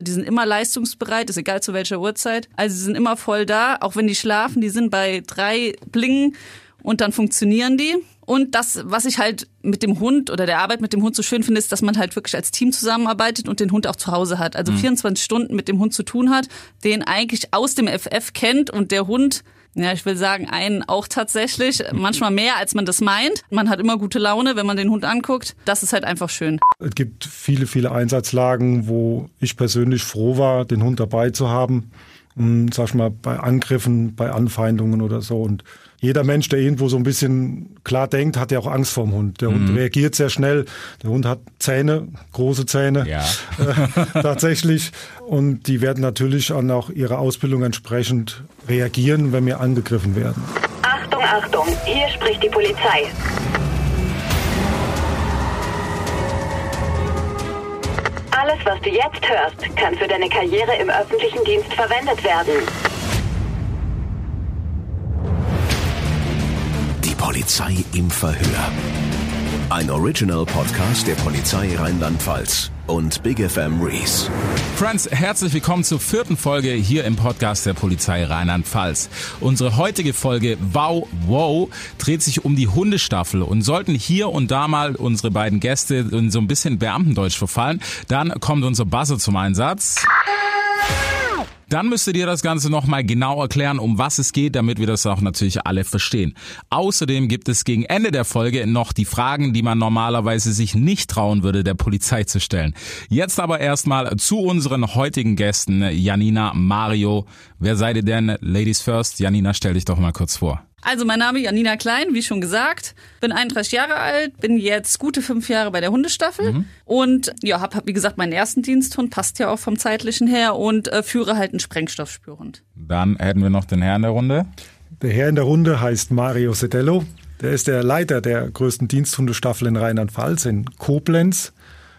Die sind immer leistungsbereit, ist egal zu welcher Uhrzeit. Also sie sind immer voll da, auch wenn die schlafen, die sind bei drei Blingen und dann funktionieren die. Und das, was ich halt mit dem Hund oder der Arbeit mit dem Hund so schön finde, ist, dass man halt wirklich als Team zusammenarbeitet und den Hund auch zu Hause hat. Also 24 Stunden mit dem Hund zu tun hat, den eigentlich aus dem FF kennt und der Hund ja, ich will sagen, einen auch tatsächlich. Manchmal mehr, als man das meint. Man hat immer gute Laune, wenn man den Hund anguckt. Das ist halt einfach schön. Es gibt viele, viele Einsatzlagen, wo ich persönlich froh war, den Hund dabei zu haben. Und, sag ich mal, bei Angriffen, bei Anfeindungen oder so. Und jeder Mensch, der irgendwo so ein bisschen klar denkt, hat ja auch Angst vor dem Hund. Der Hund reagiert sehr schnell. Der Hund hat Zähne, große Zähne. Ja. Äh, tatsächlich. Und die werden natürlich an auch ihrer Ausbildung entsprechend reagieren, wenn wir angegriffen werden. Achtung, Achtung, hier spricht die Polizei. Alles, was du jetzt hörst, kann für deine Karriere im öffentlichen Dienst verwendet werden. Die Polizei im Verhör. Ein Original-Podcast der Polizei Rheinland-Pfalz und Big FM Rees. Friends, herzlich willkommen zur vierten Folge hier im Podcast der Polizei Rheinland-Pfalz. Unsere heutige Folge Wow Wow dreht sich um die Hundestaffel und sollten hier und da mal unsere beiden Gäste in so ein bisschen Beamtendeutsch verfallen, dann kommt unser Buzzer zum Einsatz. Dann müsstet ihr das Ganze nochmal genau erklären, um was es geht, damit wir das auch natürlich alle verstehen. Außerdem gibt es gegen Ende der Folge noch die Fragen, die man normalerweise sich nicht trauen würde, der Polizei zu stellen. Jetzt aber erstmal zu unseren heutigen Gästen, Janina, Mario. Wer seid ihr denn? Ladies first. Janina, stell dich doch mal kurz vor. Also mein Name ist Janina Klein, wie schon gesagt, bin 31 Jahre alt, bin jetzt gute fünf Jahre bei der Hundestaffel und ja, habe hab, wie gesagt meinen ersten Diensthund, passt ja auch vom zeitlichen her und äh, führe halt einen Sprengstoffspürhund. Dann hätten wir noch den Herrn der Runde. Der Herr in der Runde heißt Mario Sedello. Der ist der Leiter der größten Diensthundestaffel in Rheinland-Pfalz in Koblenz.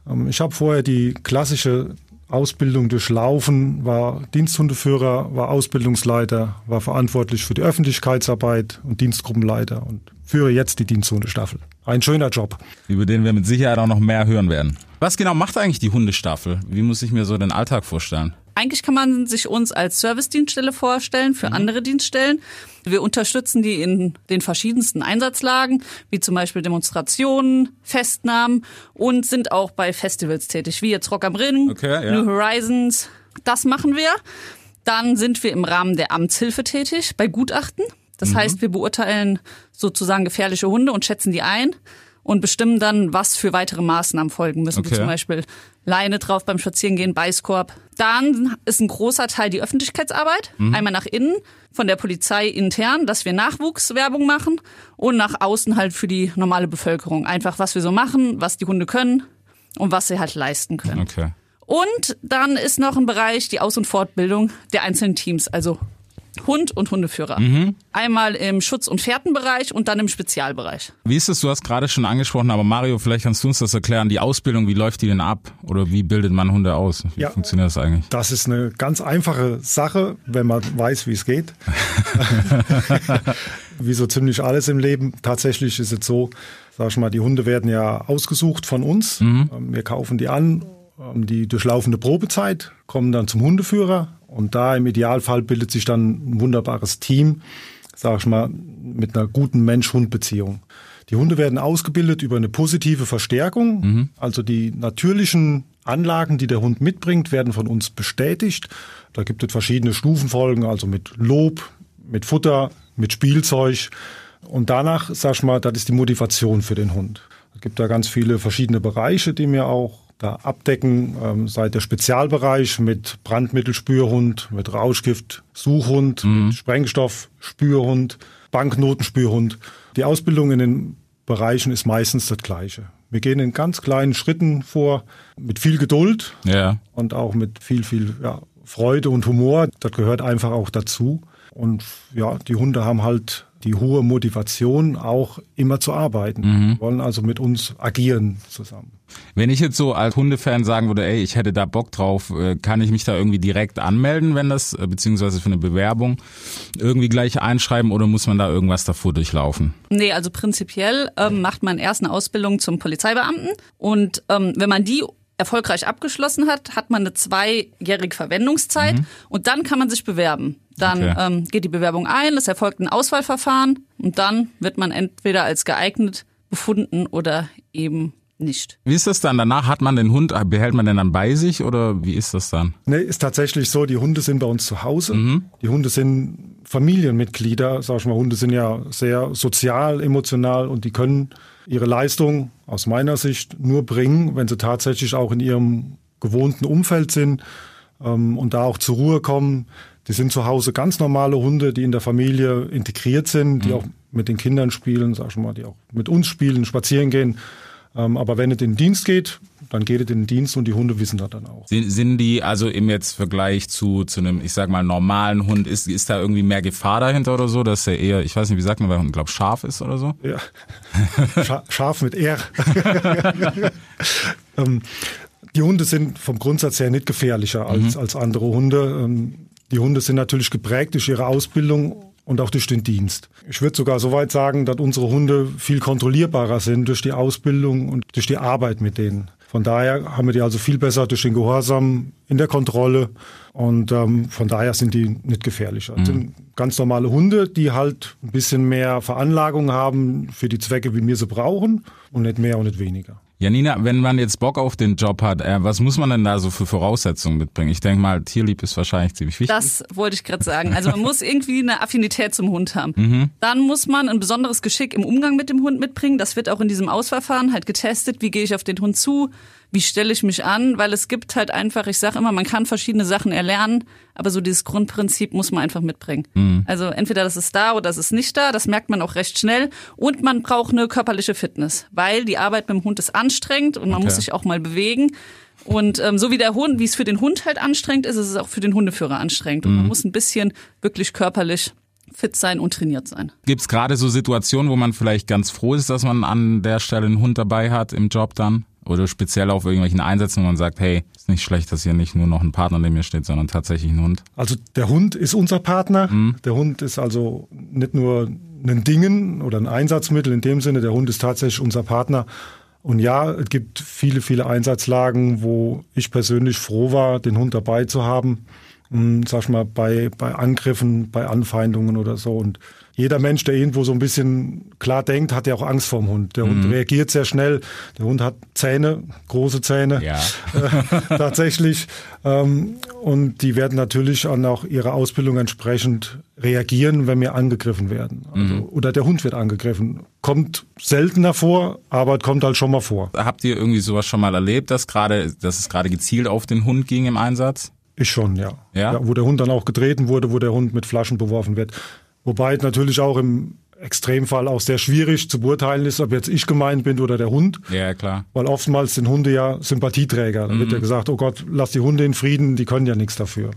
Ähm, Ich habe vorher die klassische Ausbildung durchlaufen, war Diensthundeführer, war Ausbildungsleiter, war verantwortlich für die Öffentlichkeitsarbeit und Dienstgruppenleiter und führe jetzt die Diensthundestaffel. Ein schöner Job. über den wir mit Sicherheit auch noch mehr hören werden. Was genau macht eigentlich die Hundestaffel? Wie muss ich mir so den Alltag vorstellen? Eigentlich kann man sich uns als Servicedienststelle vorstellen für andere Dienststellen. Wir unterstützen die in den verschiedensten Einsatzlagen, wie zum Beispiel Demonstrationen, Festnahmen und sind auch bei Festivals tätig, wie jetzt Rock am Ring, Okay, ja. New Horizons. Das machen wir. Dann sind wir im Rahmen der Amtshilfe tätig bei Gutachten. Das heißt, wir beurteilen sozusagen gefährliche Hunde und schätzen die ein und bestimmen dann, was für weitere Maßnahmen folgen müssen, Okay. wie zum Beispiel Leine drauf beim Spazierengehen, Beißkorb. Dann ist ein großer Teil die Öffentlichkeitsarbeit, einmal nach innen, von der Polizei intern, dass wir Nachwuchswerbung machen und nach außen halt für die normale Bevölkerung. Einfach, was wir so machen, was die Hunde können und was sie halt leisten können. Okay. Und dann ist noch ein Bereich die Aus- und Fortbildung der einzelnen Teams, also Hund und Hundeführer. Einmal im Schutz- und Fährtenbereich und dann im Spezialbereich. Wie ist es, du hast gerade schon angesprochen, aber Mario, vielleicht kannst du uns das erklären. Die Ausbildung, wie läuft die denn ab? Oder wie bildet man Hunde aus? Wie Ja. funktioniert das eigentlich? Das ist eine ganz einfache Sache, wenn man weiß, wie es geht. wie so ziemlich alles im Leben. Tatsächlich ist es so, sag ich mal, die Hunde werden ja ausgesucht von uns. Ähm, Wir kaufen die an, die durchlaufende Probezeit, kommen dann zum Hundeführer und da im Idealfall bildet sich dann ein wunderbares Team, sag ich mal, mit einer guten Mensch-Hund-Beziehung. Die Hunde werden ausgebildet über eine positive Verstärkung. Also die natürlichen Anlagen, die der Hund mitbringt, werden von uns bestätigt. Da gibt es verschiedene Stufenfolgen, also mit Lob, mit Futter, mit Spielzeug. Und danach, sag ich mal, das ist die Motivation für den Hund. Es gibt da ganz viele verschiedene Bereiche, die wir auch da abdecken, ähm, seit der Spezialbereich mit Brandmittelspürhund, mit Rauschgift, Suchhund, mit Sprengstoff, Spürhund, Banknotenspürhund. Die Ausbildung in den Bereichen ist meistens das Gleiche. Wir gehen in ganz kleinen Schritten vor, mit viel Geduld Ja. und auch mit viel, viel ja, Freude und Humor. Das gehört einfach auch dazu. Und ja, die Hunde haben halt die hohe Motivation, auch immer zu arbeiten. Wollen also mit uns agieren zusammen. Wenn ich jetzt so als Hundefan sagen würde, ey, ich hätte da Bock drauf, äh, kann ich mich da irgendwie direkt anmelden, wenn das, äh, beziehungsweise für eine Bewerbung irgendwie gleich einschreiben oder muss man da irgendwas davor durchlaufen? Nee, also prinzipiell ähm, macht man erst eine Ausbildung zum Polizeibeamten und ähm, wenn man die erfolgreich abgeschlossen hat, hat man eine zweijährige Verwendungszeit mhm. und dann kann man sich bewerben. Dann okay. ähm, geht die Bewerbung ein, es erfolgt ein Auswahlverfahren und dann wird man entweder als geeignet befunden oder eben nicht. Wie ist das dann? Danach hat man den Hund, behält man den dann bei sich oder wie ist das dann? Nee, ist tatsächlich so, die Hunde sind bei uns zu Hause. Mhm. Die Hunde sind Familienmitglieder, sag ich mal, Hunde sind ja sehr sozial, emotional und die können ihre Leistung aus meiner Sicht nur bringen, wenn sie tatsächlich auch in ihrem gewohnten Umfeld sind ähm, und da auch zur Ruhe kommen. Die sind zu Hause ganz normale Hunde, die in der Familie integriert sind, die mhm. auch mit den Kindern spielen, sag ich mal, die auch mit uns spielen, spazieren gehen. Ähm, aber wenn es in den Dienst geht, dann geht es in den Dienst und die Hunde wissen das dann auch. Sind, sind die also im jetzt Vergleich zu, zu einem, ich sag mal, normalen Hund, ist, ist da irgendwie mehr Gefahr dahinter oder so, dass er eher, ich weiß nicht, wie sagt man, weil Hund, glaube scharf ist oder so? Ja, scharf mit R. ähm, die Hunde sind vom Grundsatz her nicht gefährlicher als, mhm. als andere Hunde. Ähm, die Hunde sind natürlich geprägt durch ihre Ausbildung und auch durch den Dienst. Ich würde sogar so weit sagen, dass unsere Hunde viel kontrollierbarer sind durch die Ausbildung und durch die Arbeit mit denen. Von daher haben wir die also viel besser durch den Gehorsam in der Kontrolle und ähm, von daher sind die nicht gefährlicher. Das sind ganz normale Hunde, die halt ein bisschen mehr Veranlagung haben für die Zwecke, wie wir sie brauchen und nicht mehr und nicht weniger. Janina, wenn man jetzt Bock auf den Job hat, äh, was muss man denn da so für Voraussetzungen mitbringen? Ich denke mal, Tierlieb ist wahrscheinlich ziemlich wichtig. Das wollte ich gerade sagen. Also man muss irgendwie eine Affinität zum Hund haben. Mhm. Dann muss man ein besonderes Geschick im Umgang mit dem Hund mitbringen. Das wird auch in diesem Ausverfahren halt getestet. Wie gehe ich auf den Hund zu? Wie stelle ich mich an, weil es gibt halt einfach, ich sage immer, man kann verschiedene Sachen erlernen, aber so dieses Grundprinzip muss man einfach mitbringen. Mhm. Also entweder das ist da oder das ist nicht da, das merkt man auch recht schnell und man braucht eine körperliche Fitness, weil die Arbeit mit dem Hund ist anstrengend und man okay. muss sich auch mal bewegen. Und ähm, so wie der Hund, wie es für den Hund halt anstrengend ist, ist es auch für den Hundeführer anstrengend. Und mhm. man muss ein bisschen wirklich körperlich fit sein und trainiert sein. Gibt es gerade so Situationen, wo man vielleicht ganz froh ist, dass man an der Stelle einen Hund dabei hat im Job dann? Oder speziell auf irgendwelchen Einsätzen, wo man sagt, hey, ist nicht schlecht, dass hier nicht nur noch ein Partner neben mir steht, sondern tatsächlich ein Hund. Also der Hund ist unser Partner. Mhm. Der Hund ist also nicht nur ein Dingen oder ein Einsatzmittel in dem Sinne, der Hund ist tatsächlich unser Partner. Und ja, es gibt viele, viele Einsatzlagen, wo ich persönlich froh war, den Hund dabei zu haben. Hm, sag ich mal, bei, bei Angriffen, bei Anfeindungen oder so. Und jeder Mensch, der irgendwo so ein bisschen klar denkt, hat ja auch Angst vor dem Hund. Der mhm. Hund reagiert sehr schnell. Der Hund hat Zähne, große Zähne, ja. äh, tatsächlich. Ähm, und die werden natürlich an auch ihrer Ausbildung entsprechend reagieren, wenn wir angegriffen werden. Also, mhm. Oder der Hund wird angegriffen. Kommt seltener vor, aber kommt halt schon mal vor. Habt ihr irgendwie sowas schon mal erlebt, dass gerade, dass es gerade gezielt auf den Hund ging im Einsatz? Ich schon, ja. ja. ja. Wo der Hund dann auch getreten wurde, wo der Hund mit Flaschen beworfen wird. Wobei natürlich auch im Extremfall auch sehr schwierig zu beurteilen ist, ob jetzt ich gemeint bin oder der Hund. Ja, klar. Weil oftmals sind Hunde ja Sympathieträger. Da mhm. wird ja gesagt, oh Gott, lass die Hunde in Frieden, die können ja nichts dafür.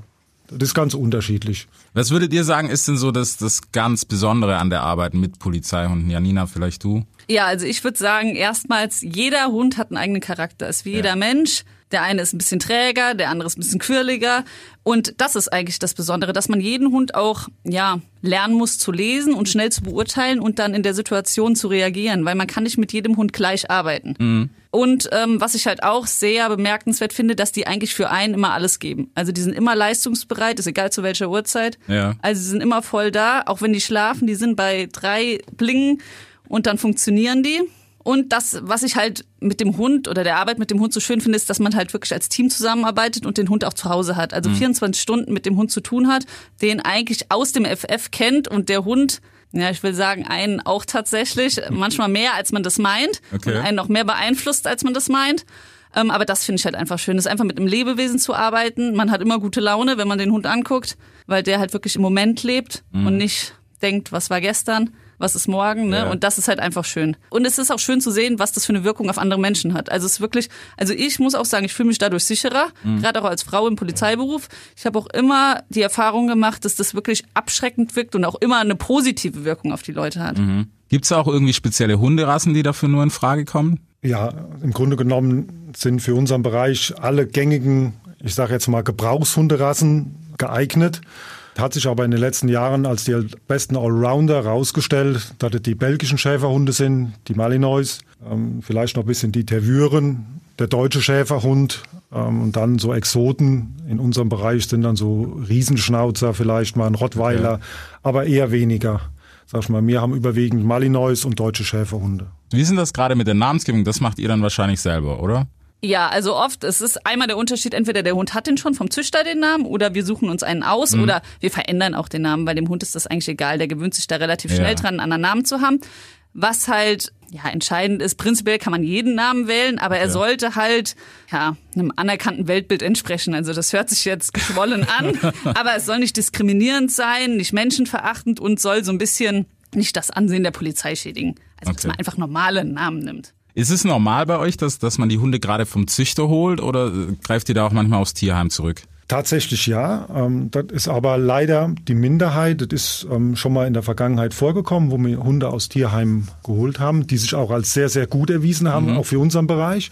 Das ist ganz unterschiedlich. Was würdet ihr sagen, ist denn so das, das ganz Besondere an der Arbeit mit Polizeihunden? Janina, vielleicht du? Ja, also ich würde sagen, erstmals, jeder Hund hat einen eigenen Charakter, ist wie ja. jeder Mensch. Der eine ist ein bisschen träger, der andere ist ein bisschen quirliger. Und das ist eigentlich das Besondere, dass man jeden Hund auch, ja, lernen muss zu lesen und schnell zu beurteilen und dann in der Situation zu reagieren, weil man kann nicht mit jedem Hund gleich arbeiten. Mhm. Und ähm, was ich halt auch sehr bemerkenswert finde, dass die eigentlich für einen immer alles geben. Also die sind immer leistungsbereit, ist egal zu welcher Uhrzeit. Ja. Also sie sind immer voll da, auch wenn die schlafen, die sind bei drei Blingen und dann funktionieren die. Und das, was ich halt mit dem Hund oder der Arbeit mit dem Hund so schön finde, ist, dass man halt wirklich als Team zusammenarbeitet und den Hund auch zu Hause hat. Also mhm. 24 Stunden mit dem Hund zu tun hat, den eigentlich aus dem FF kennt und der Hund ja, ich will sagen, einen auch tatsächlich, manchmal mehr, als man das meint. Okay. Und einen noch mehr beeinflusst, als man das meint. Ähm, aber das finde ich halt einfach schön, ist einfach mit einem Lebewesen zu arbeiten. Man hat immer gute Laune, wenn man den Hund anguckt, weil der halt wirklich im Moment lebt mhm. und nicht denkt, was war gestern was ist morgen, ne? Ja. Und das ist halt einfach schön. Und es ist auch schön zu sehen, was das für eine Wirkung auf andere Menschen hat. Also es ist wirklich, also ich muss auch sagen, ich fühle mich dadurch sicherer, mhm. gerade auch als Frau im Polizeiberuf. Ich habe auch immer die Erfahrung gemacht, dass das wirklich abschreckend wirkt und auch immer eine positive Wirkung auf die Leute hat. Mhm. Gibt es auch irgendwie spezielle Hunderassen, die dafür nur in Frage kommen? Ja, im Grunde genommen sind für unseren Bereich alle gängigen, ich sage jetzt mal Gebrauchshunderassen geeignet. Hat sich aber in den letzten Jahren als die besten Allrounder rausgestellt, dass es die belgischen Schäferhunde sind, die Malinois, ähm, vielleicht noch ein bisschen die Tervuren, der deutsche Schäferhund ähm, und dann so Exoten in unserem Bereich sind dann so Riesenschnauzer, vielleicht mal ein Rottweiler, Okay. aber eher weniger. Sag ich mal, wir haben überwiegend Malinois und deutsche Schäferhunde. Wie ist denn das gerade mit der Namensgebung? Das macht ihr dann wahrscheinlich selber, oder? Ja, also oft, es ist einmal der Unterschied, entweder der Hund hat den schon vom Züchter den Namen oder wir suchen uns einen aus Mhm. oder wir verändern auch den Namen, weil dem Hund ist das eigentlich egal, der gewöhnt sich da relativ Ja. schnell dran, einen anderen Namen zu haben. Was halt ja entscheidend ist, prinzipiell kann man jeden Namen wählen, aber er sollte halt ja einem anerkannten Weltbild entsprechen. Also das hört sich jetzt geschwollen an, aber es soll nicht diskriminierend sein, nicht menschenverachtend und soll so ein bisschen nicht das Ansehen der Polizei schädigen. Also dass Okay. man einfach normale Namen nimmt. Ist es normal bei euch, dass, dass man die Hunde gerade vom Züchter holt oder greift ihr da auch manchmal aufs Tierheim zurück? Tatsächlich ja. Ähm, das ist aber leider die Minderheit. Das ist ähm, schon mal in der Vergangenheit vorgekommen, wo wir Hunde aus Tierheimen geholt haben, die sich auch als sehr, sehr gut erwiesen haben, auch für unseren Bereich.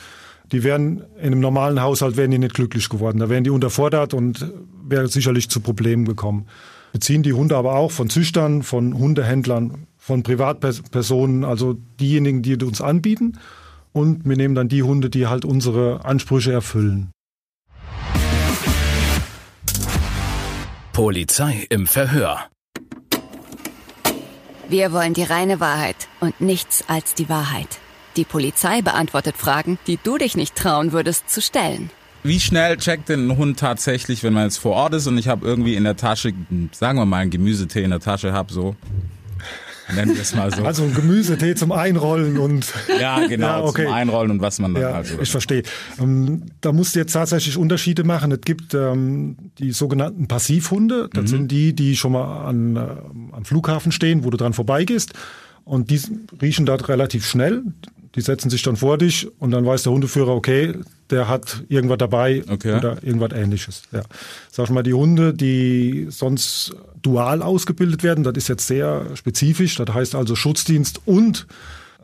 Die wären in einem normalen Haushalt wären die nicht glücklich geworden. Da wären die unterfordert und wäre sicherlich zu Problemen gekommen. Wir ziehen die Hunde aber auch von Züchtern, von Hundehändlern, von Privatpersonen, also diejenigen, die uns anbieten. Und wir nehmen dann die Hunde, die halt unsere Ansprüche erfüllen. Polizei im Verhör. Wir wollen die reine Wahrheit und nichts als die Wahrheit. Die Polizei beantwortet Fragen, die du dich nicht trauen würdest zu stellen. Wie schnell checkt denn ein Hund tatsächlich, wenn man jetzt vor Ort ist und ich habe irgendwie in der Tasche, sagen wir mal, einen Gemüsetee in der Tasche habe, so. Nennen wir es mal so. Also ein Gemüsetee zum Einrollen und ja, genau, Ja, okay. zum Einrollen und was man dann ja, halt so. ich verstehe. Ähm, da musst du jetzt tatsächlich Unterschiede machen. Es gibt ähm, die sogenannten Passivhunde. Mhm. Das sind die, die schon mal an, äh, am Flughafen stehen, wo du dran vorbeigehst. Und die riechen dort relativ schnell. Die setzen sich dann vor dich und dann weiß der Hundeführer, okay, der hat irgendwas dabei Okay. oder irgendwas ähnliches. Ja. Sag ich mal, die Hunde, die sonst dual ausgebildet werden, das ist jetzt sehr spezifisch. Das heißt also Schutzdienst und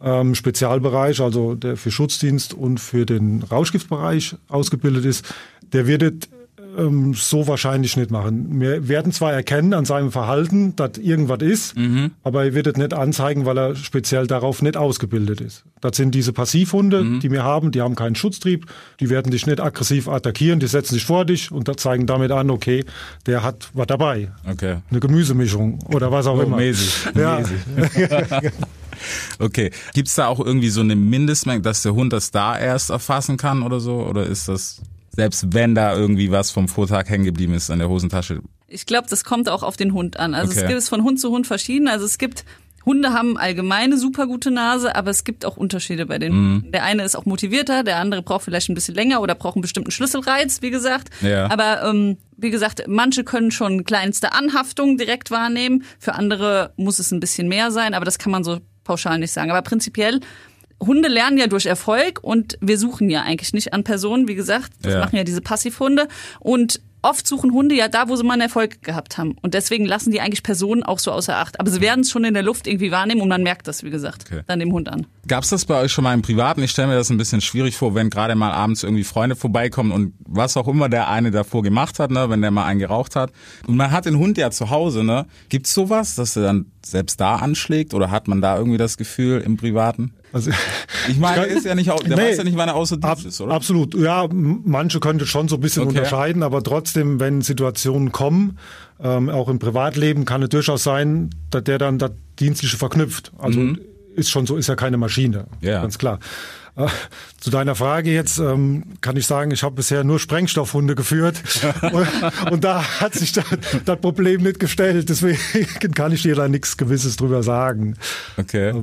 ähm, Spezialbereich, also der für Schutzdienst und für den Rauschgiftbereich ausgebildet ist, der wird ähm, so wahrscheinlich nicht machen. Wir werden zwar erkennen an seinem Verhalten, dass irgendwas ist, aber er wird es nicht anzeigen, weil er speziell darauf nicht ausgebildet ist. Das sind diese Passivhunde, die wir haben, die haben keinen Schutztrieb, die werden dich nicht aggressiv attackieren, die setzen sich vor dich und zeigen damit an, okay, der hat was dabei. Okay. Eine Gemüsemischung oder was auch Oh, immer. mäßig. Ja. mäßig. okay. Gibt's da auch irgendwie so eine Mindestmenge, dass der Hund das da erst erfassen kann oder so? Oder ist das, selbst wenn da irgendwie was vom Vortag hängen geblieben ist an der Hosentasche? Ich glaube, das kommt auch auf den Hund an. Also Okay. es gibt es von Hund zu Hund verschieden. Also es gibt Hunde haben allgemeine super gute Nase, aber es gibt auch Unterschiede bei den Mhm. Hunden. Der eine ist auch motivierter, der andere braucht vielleicht ein bisschen länger oder braucht einen bestimmten Schlüsselreiz, wie gesagt. Ja. Aber ähm, wie gesagt, manche können schon kleinste Anhaftungen direkt wahrnehmen. Für andere muss es ein bisschen mehr sein, aber das kann man so pauschal nicht sagen. Aber prinzipiell Hunde lernen ja durch Erfolg und wir suchen ja eigentlich nicht an Personen, wie gesagt, das Ja. machen ja diese Passivhunde und oft suchen Hunde ja da, wo sie mal einen Erfolg gehabt haben und deswegen lassen die eigentlich Personen auch so außer Acht, aber sie werden es schon in der Luft irgendwie wahrnehmen und man merkt das, wie gesagt, Okay. dann dem Hund an. Gab's das bei euch schon mal im Privaten? Ich stelle mir das ein bisschen schwierig vor, wenn gerade mal abends irgendwie Freunde vorbeikommen und was auch immer der eine davor gemacht hat, ne, wenn der mal einen geraucht hat. Und man hat den Hund ja zu Hause, ne? Gibt's sowas, dass er dann selbst da anschlägt oder hat man da irgendwie das Gefühl im Privaten? Also, Ich meine, er ist ja nicht, der Nee. weiß ja nicht, wann er außer Ab, ist, oder? Absolut. Ja, manche könnte schon so ein bisschen Okay. unterscheiden, aber trotzdem, wenn Situationen kommen, ähm, auch im Privatleben, kann es durchaus sein, dass der dann das Dienstliche verknüpft. Also ist schon so, ist ja keine Maschine. Mhm. Ja. Ganz klar. Äh, Zu deiner Frage jetzt ähm, kann ich sagen, ich habe bisher nur Sprengstoffhunde geführt und, und da hat sich das, das Problem nicht gestellt. Deswegen kann ich dir da nichts Gewisses drüber sagen. Okay.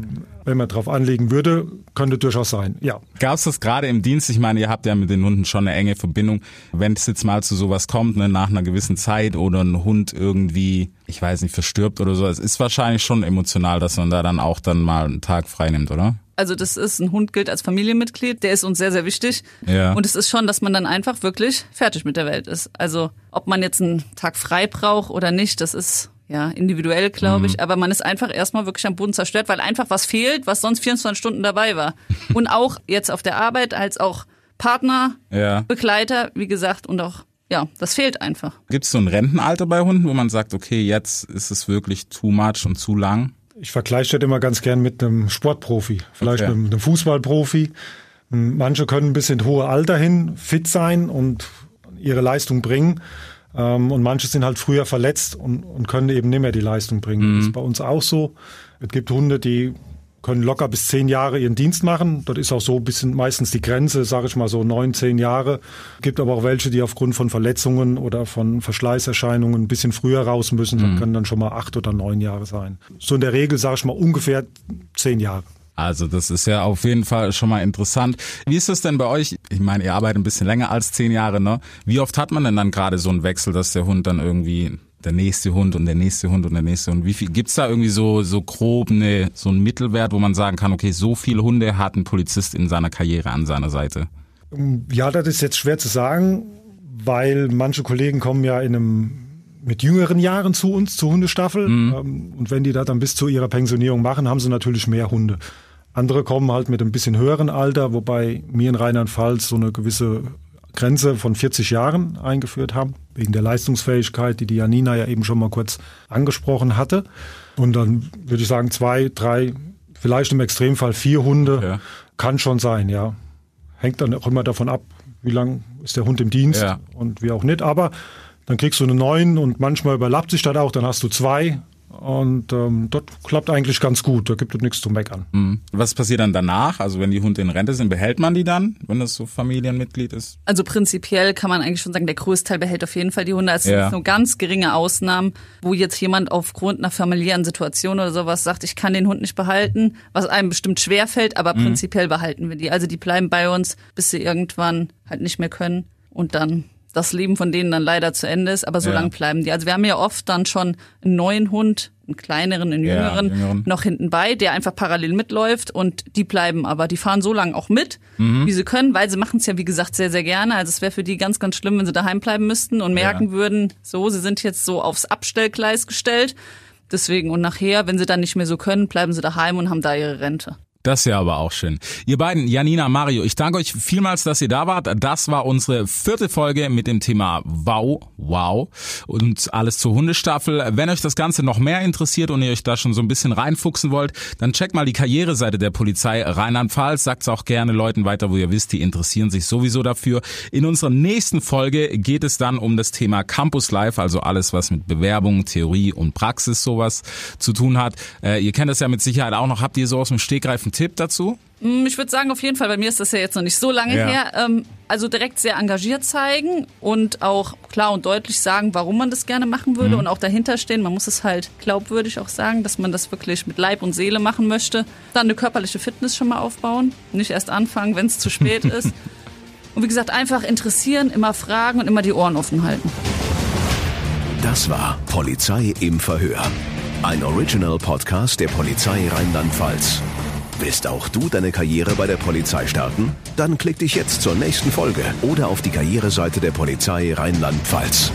Wenn man drauf anlegen würde, könnte durchaus sein. Ja. Gab's das gerade im Dienst? Ich meine, ihr habt ja mit den Hunden schon eine enge Verbindung. Wenn es jetzt mal zu sowas kommt, ne, nach einer gewissen Zeit oder ein Hund irgendwie, ich weiß nicht, verstirbt oder so, es ist wahrscheinlich schon emotional, dass man da dann auch dann mal einen Tag frei nimmt, oder? Also das ist, ein Hund gilt als Familienmitglied, der ist uns sehr, sehr wichtig. Ja. Und es ist schon, dass man dann einfach wirklich fertig mit der Welt ist. Also ob man jetzt einen Tag frei braucht oder nicht, das ist ja individuell, glaube ich. Aber man ist einfach erstmal wirklich am Boden zerstört, weil einfach was fehlt, was sonst 24 Stunden dabei war. Und auch jetzt auf der Arbeit als auch Partner, Ja. Begleiter, wie gesagt, und auch, ja, das fehlt einfach. Gibt's so ein Rentenalter bei Hunden, wo man sagt, okay, jetzt ist es wirklich too much und zu lang? Ich vergleiche das immer ganz gern mit einem Sportprofi, vielleicht Okay. mit einem Fußballprofi. Manche können bis in hohe Alter hin fit sein und ihre Leistung bringen. Ähm, und manche sind halt früher verletzt und, und können eben nicht mehr die Leistung bringen. Mhm. Das ist bei uns auch so. Es gibt Hunde, die können locker bis zehn Jahre ihren Dienst machen. Das ist auch so ein bisschen meistens die Grenze, sage ich mal so neun, zehn Jahre. Gibt aber auch welche, die aufgrund von Verletzungen oder von Verschleißerscheinungen ein bisschen früher raus müssen. Das mhm. können dann schon mal acht oder neun Jahre sein. So in der Regel sage ich mal ungefähr zehn Jahre. Also das ist ja auf jeden Fall schon mal interessant. Wie ist das denn bei euch? Ich meine, ihr arbeitet ein bisschen länger als zehn Jahre, ne? Wie oft hat man denn dann gerade so einen Wechsel, dass der Hund dann irgendwie der nächste Hund und der nächste Hund und der nächste Hund. Wie viel gibt's da irgendwie so so grob eine, so einen Mittelwert, wo man sagen kann, okay, so viele Hunde hat ein Polizist in seiner Karriere an seiner Seite? Ja, das ist jetzt schwer zu sagen, weil manche Kollegen kommen ja in einem mit jüngeren Jahren zu uns, zur Hundestaffel. Mhm. Ähm, und wenn die das dann bis zu ihrer Pensionierung machen, haben sie natürlich mehr Hunde. Andere kommen halt mit einem bisschen höheren Alter, wobei mir in Rheinland-Pfalz so eine gewisse Grenze von 40 Jahren eingeführt haben, wegen der Leistungsfähigkeit, die die Janina ja eben schon mal kurz angesprochen hatte. Und dann würde ich sagen, zwei, drei, vielleicht im Extremfall vier Hunde ja. kann schon sein, ja. Hängt dann auch immer davon ab, wie lang ist der Hund im Dienst ja. und wie auch nicht. Aber dann kriegst du eine neun und manchmal überlappt sich das auch, dann hast du zwei und ähm, dort klappt eigentlich ganz gut, da gibt es nichts zu meckern. Mhm. Was passiert dann danach? Also wenn die Hunde in Rente sind, behält man die dann, wenn das so Familienmitglied ist? Also prinzipiell kann man eigentlich schon sagen, der Großteil behält auf jeden Fall die Hunde. Es ja. sind nur ganz geringe Ausnahmen, wo jetzt jemand aufgrund einer familiären Situation oder sowas sagt, ich kann den Hund nicht behalten, was einem bestimmt schwer fällt, aber mhm. prinzipiell behalten wir die. Also die bleiben bei uns, bis sie irgendwann halt nicht mehr können und dann das Leben von denen dann leider zu Ende ist, aber so ja. lang bleiben die. Also wir haben ja oft dann schon einen neuen Hund, einen kleineren, einen jüngeren, ja, jüngeren. noch hinten bei, der einfach parallel mitläuft und die bleiben aber, die fahren so lange auch mit, mhm. wie sie können, weil sie machen es ja, wie gesagt, sehr, sehr gerne. Also es wäre für die ganz, ganz schlimm, wenn sie daheim bleiben müssten und merken ja. würden, so, sie sind jetzt so aufs Abstellgleis gestellt. Deswegen, und nachher, wenn sie dann nicht mehr so können, bleiben sie daheim und haben da ihre Rente. Das ist ja aber auch schön. Ihr beiden, Janina, Mario, ich danke euch vielmals, dass ihr da wart. Das war unsere vierte Folge mit dem Thema Wow, Wow und alles zur Hundestaffel. Wenn euch das Ganze noch mehr interessiert und ihr euch da schon so ein bisschen reinfuchsen wollt, dann checkt mal die Karriereseite der Polizei Rheinland-Pfalz. Sagt es auch gerne Leuten weiter, wo ihr wisst, die interessieren sich sowieso dafür. In unserer nächsten Folge geht es dann um das Thema Campus Life, also alles, was mit Bewerbung, Theorie und Praxis sowas zu tun hat. Äh, ihr kennt das ja mit Sicherheit auch noch. Habt ihr so aus dem Stegreif Tipp dazu? Mm, ich würde sagen, auf jeden Fall, bei mir ist das ja jetzt noch nicht so lange ja. her. Ähm, also direkt sehr engagiert zeigen und auch klar und deutlich sagen, warum man das gerne machen würde mhm. und auch dahinter stehen. Man muss es halt glaubwürdig auch sagen, dass man das wirklich mit Leib und Seele machen möchte. Dann eine körperliche Fitness schon mal aufbauen. Nicht erst anfangen, wenn es zu spät ist. Und wie gesagt, einfach interessieren, immer fragen und immer die Ohren offen halten. Das war Polizei im Verhör. Ein Original-Podcast der Polizei Rheinland-Pfalz. Willst auch du deine Karriere bei der Polizei starten? Dann klick dich jetzt zur nächsten Folge oder auf die Karriereseite der Polizei Rheinland-Pfalz.